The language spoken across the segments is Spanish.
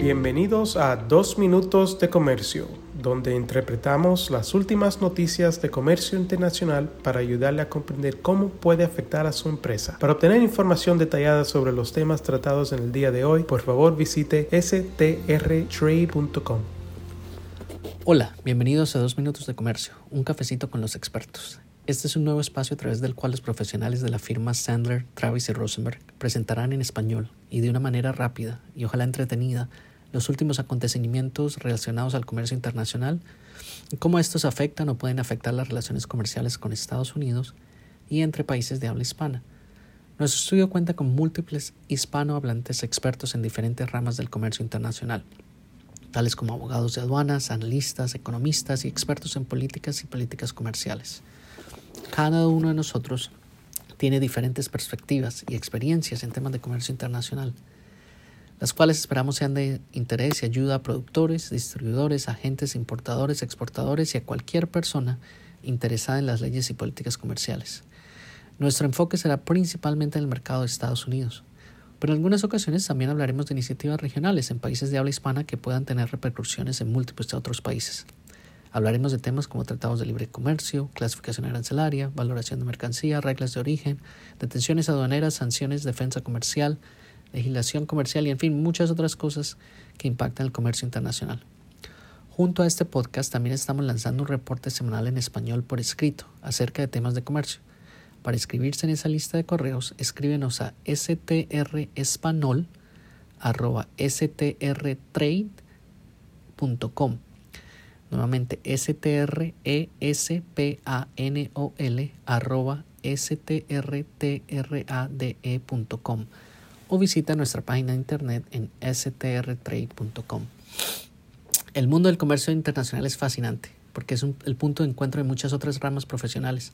Bienvenidos a Dos Minutos de Comercio, donde interpretamos las últimas noticias de comercio internacional para ayudarle a comprender cómo puede afectar a su empresa. Para obtener información detallada sobre los temas tratados en el día de hoy, por favor visite strtrade.com. Hola, bienvenidos a Dos Minutos de Comercio, un cafecito con los expertos. Este es un nuevo espacio a través del cual los profesionales de la firma Sandler, Travis y Rosenberg presentarán en español y de una manera rápida y ojalá entretenida los últimos acontecimientos relacionados al comercio internacional cómo estos afectan o pueden afectar las relaciones comerciales con Estados Unidos y entre países de habla hispana. Nuestro estudio cuenta con múltiples hispanohablantes expertos en diferentes ramas del comercio internacional, tales como abogados de aduanas, analistas, economistas y expertos en políticas y políticas comerciales. Cada uno de nosotros tiene diferentes perspectivas y experiencias en temas de comercio internacional las cuales esperamos sean de interés y ayuda a productores, distribuidores, agentes, importadores, exportadores y a cualquier persona interesada en las leyes y políticas comerciales. Nuestro enfoque será principalmente en el mercado de Estados Unidos, pero en algunas ocasiones también hablaremos de iniciativas regionales en países de habla hispana que puedan tener repercusiones en múltiples otros países. Hablaremos de temas como tratados de libre comercio, clasificación arancelaria, valoración de mercancía, reglas de origen, detenciones aduaneras, sanciones, defensa comercial, legislación comercial y en fin muchas otras cosas que impactan el comercio internacional. Junto a este podcast también estamos lanzando un reporte semanal en español por escrito acerca de temas de comercio. Para inscribirse en esa lista de correos, escríbenos a strrespanol.strtrade.com. Nuevamente, S-T-R-E-S-P-A-N-O-L arroba strtrade.com o visita nuestra página de internet en strtrade.com. El mundo del comercio internacional es fascinante porque es el punto de encuentro de muchas otras ramas profesionales,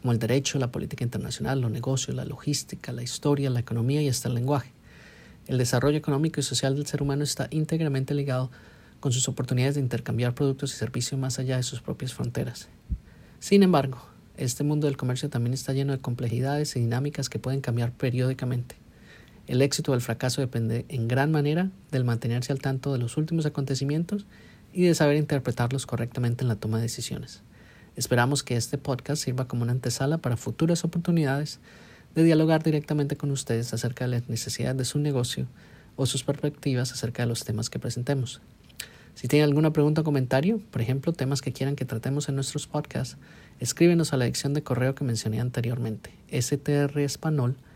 como el derecho, la política internacional, los negocios, la logística, la historia, la economía y hasta el lenguaje. El desarrollo económico y social del ser humano está íntegramente ligado con sus oportunidades de intercambiar productos y servicios más allá de sus propias fronteras. Sin embargo, este mundo del comercio también está lleno de complejidades y dinámicas que pueden cambiar periódicamente. El éxito o el fracaso depende en gran manera del mantenerse al tanto de los últimos acontecimientos y de saber interpretarlos correctamente en la toma de decisiones. Esperamos que este podcast sirva como una antesala para futuras oportunidades de dialogar directamente con ustedes acerca de las necesidades de su negocio o sus perspectivas acerca de los temas que presentemos. Si tienen alguna pregunta o comentario, por ejemplo, temas que quieran que tratemos en nuestros podcasts, escríbenos a la dirección de correo que mencioné anteriormente, strespanol.com